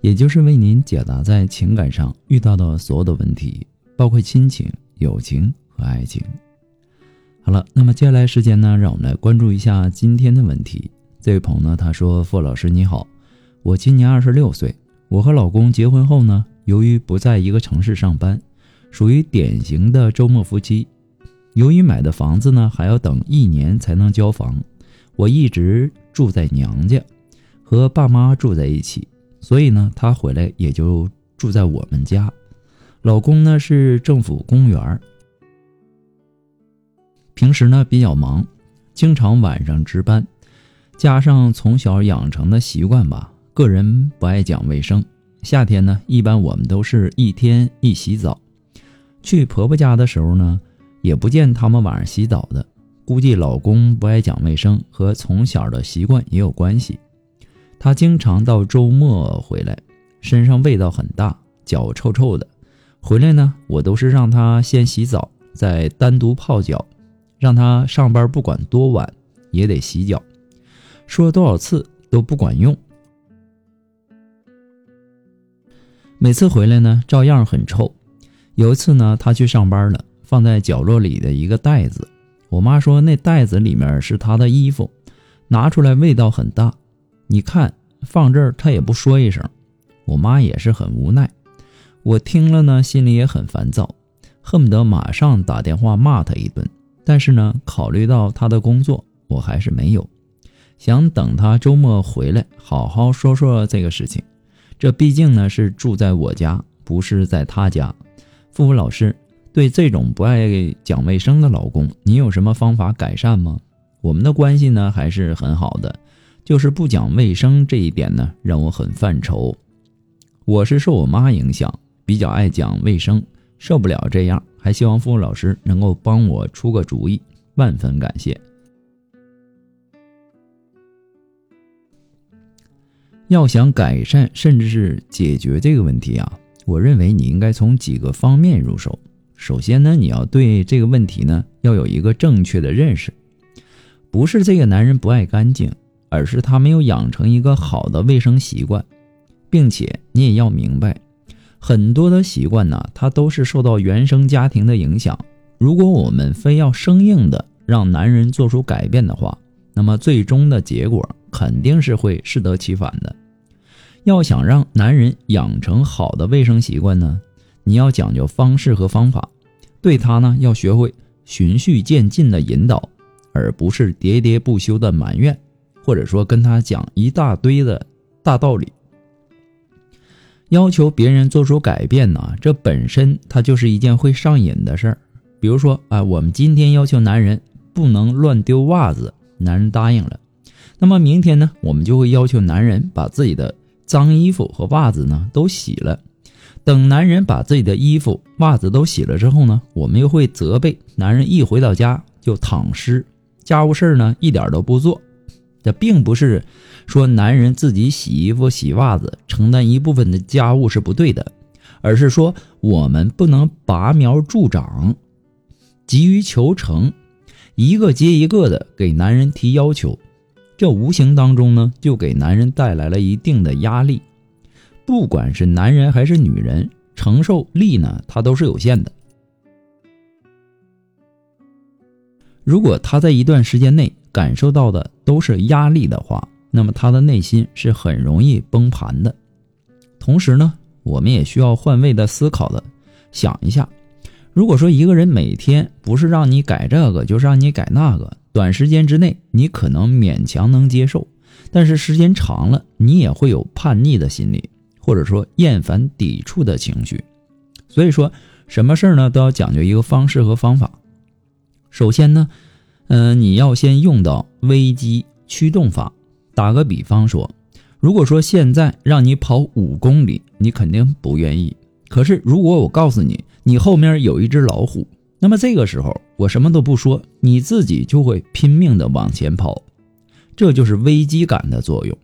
也就是为您解答在情感上遇到的所有的问题，包括亲情、友情和爱情。好了，那么接下来时间呢，让我们来关注一下今天的问题。这位朋友呢，他说：“傅老师你好，我今年二十六岁，我和老公结婚后呢，由于不在一个城市上班。”属于典型的周末夫妻。由于买的房子呢还要等一年才能交房，我一直住在娘家，和爸妈住在一起，所以呢他回来也就住在我们家。老公呢是政府公务员，平时呢比较忙，经常晚上值班，加上从小养成的习惯吧，个人不爱讲卫生。夏天呢，一般我们都是一天一洗澡。去婆婆家的时候呢，也不见他们晚上洗澡的，估计老公不爱讲卫生和从小的习惯也有关系。他经常到周末回来，身上味道很大，脚臭臭的。回来呢，我都是让他先洗澡，再单独泡脚，让他上班不管多晚也得洗脚。说多少次都不管用，每次回来呢，照样很臭。有一次呢，他去上班了，放在角落里的一个袋子，我妈说那袋子里面是他的衣服，拿出来味道很大。你看放这儿他也不说一声，我妈也是很无奈。我听了呢，心里也很烦躁，恨不得马上打电话骂他一顿。但是呢，考虑到他的工作，我还是没有，想等他周末回来好好说说这个事情。这毕竟呢是住在我家，不是在他家。付付老师，对这种不爱讲卫生的老公，你有什么方法改善吗？我们的关系呢还是很好的，就是不讲卫生这一点呢让我很犯愁。我是受我妈影响，比较爱讲卫生，受不了这样，还希望付老师能够帮我出个主意，万分感谢。要想改善甚至是解决这个问题啊。我认为你应该从几个方面入手。首先呢，你要对这个问题呢要有一个正确的认识，不是这个男人不爱干净，而是他没有养成一个好的卫生习惯，并且你也要明白，很多的习惯呢，它都是受到原生家庭的影响。如果我们非要生硬的让男人做出改变的话，那么最终的结果肯定是会适得其反的。要想让男人养成好的卫生习惯呢，你要讲究方式和方法，对他呢要学会循序渐进的引导，而不是喋喋不休的埋怨，或者说跟他讲一大堆的大道理。要求别人做出改变呢，这本身它就是一件会上瘾的事儿。比如说啊，我们今天要求男人不能乱丢袜子，男人答应了，那么明天呢，我们就会要求男人把自己的。脏衣服和袜子呢都洗了，等男人把自己的衣服、袜子都洗了之后呢，我们又会责备男人一回到家就躺尸，家务事儿呢一点都不做。这并不是说男人自己洗衣服、洗袜子承担一部分的家务是不对的，而是说我们不能拔苗助长、急于求成，一个接一个的给男人提要求。这无形当中呢，就给男人带来了一定的压力。不管是男人还是女人，承受力呢，它都是有限的。如果他在一段时间内感受到的都是压力的话，那么他的内心是很容易崩盘的。同时呢，我们也需要换位的思考的想一下。如果说一个人每天不是让你改这个，就是让你改那个，短时间之内你可能勉强能接受，但是时间长了，你也会有叛逆的心理，或者说厌烦、抵触的情绪。所以说，什么事儿呢都要讲究一个方式和方法。首先呢，嗯，你要先用到危机驱动法。打个比方说，如果说现在让你跑五公里，你肯定不愿意。可是如果我告诉你，你后面有一只老虎，那么这个时候我什么都不说，你自己就会拼命的往前跑。这就是危机感的作用。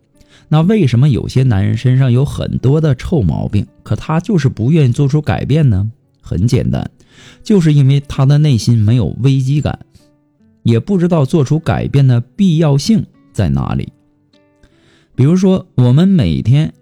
那为什么有些男人身上有很多的臭毛病，可他就是不愿意做出改变呢？很简单，就是因为他的内心没有危机感，也不知道做出改变的必要性在哪里。比如说，我们每天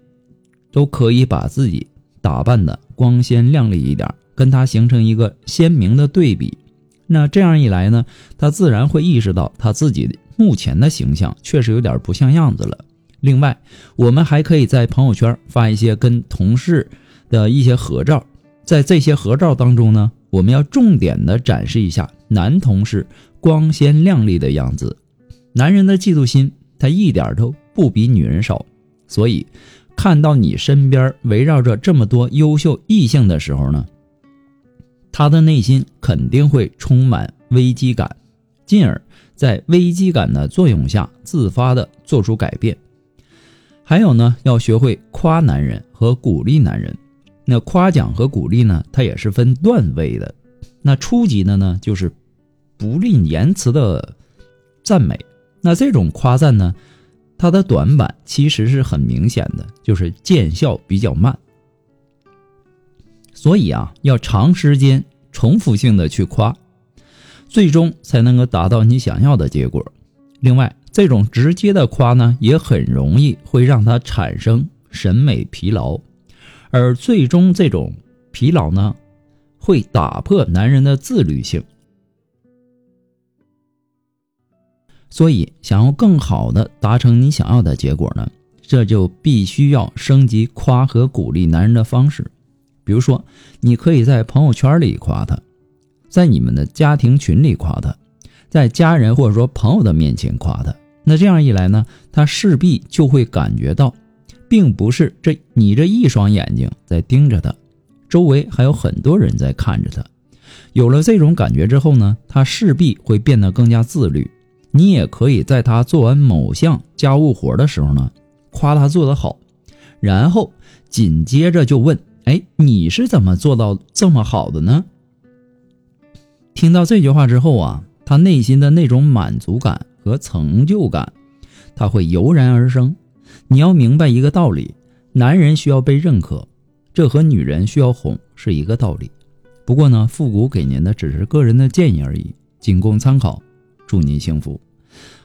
都可以把自己打扮的光鲜亮丽一点，跟他形成一个鲜明的对比。那这样一来呢，他自然会意识到他自己目前的形象确实有点不像样子了。另外，我们还可以在朋友圈发一些跟同事的一些合照，在这些合照当中呢，我们要重点的展示一下男同事光鲜亮丽的样子。男人的嫉妒心，他一点都不比女人少，所以看到你身边围绕着这么多优秀异性的时候呢，他的内心肯定会充满危机感，进而在危机感的作用下自发的做出改变。还有呢，要学会夸男人和鼓励男人。那夸奖和鼓励呢，它也是分段位的。那初级的呢，就是不吝言辞的赞美。那这种夸赞呢，它的短板其实是很明显的，就是见效比较慢。所以啊，要长时间重复性的去夸，最终才能够达到你想要的结果。另外，这种直接的夸呢，也很容易会让他产生审美疲劳，而最终这种疲劳呢，会打破男人的自律性。所以，想要更好的达成你想要的结果呢，这就必须要升级夸和鼓励男人的方式。比如说，你可以在朋友圈里夸他，在你们的家庭群里夸他，在家人或者说朋友的面前夸他。那这样一来呢，他势必就会感觉到，并不是这你这一双眼睛在盯着他，周围还有很多人在看着他。有了这种感觉之后呢，他势必会变得更加自律。你也可以在他做完某项家务活的时候呢，夸他做得好，然后紧接着就问：“哎，你是怎么做到这么好的呢？”听到这句话之后啊，他内心的那种满足感。和成就感，它会油然而生。你要明白一个道理：男人需要被认可，这和女人需要哄是一个道理。不过呢，复古给您的只是个人的建议而已，仅供参考。祝您幸福。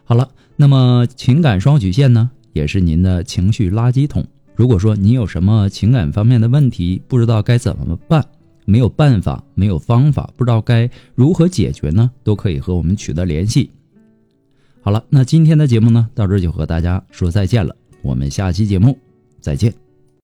好了，那么情感双曲线呢，也是您的情绪垃圾桶。如果说你有什么情感方面的问题，不知道该怎么办，没有办法，没有方法，不知道该如何解决呢，都可以和我们取得联系。好了，那今天的节目呢，到这就和大家说再见了。我们下期节目再见。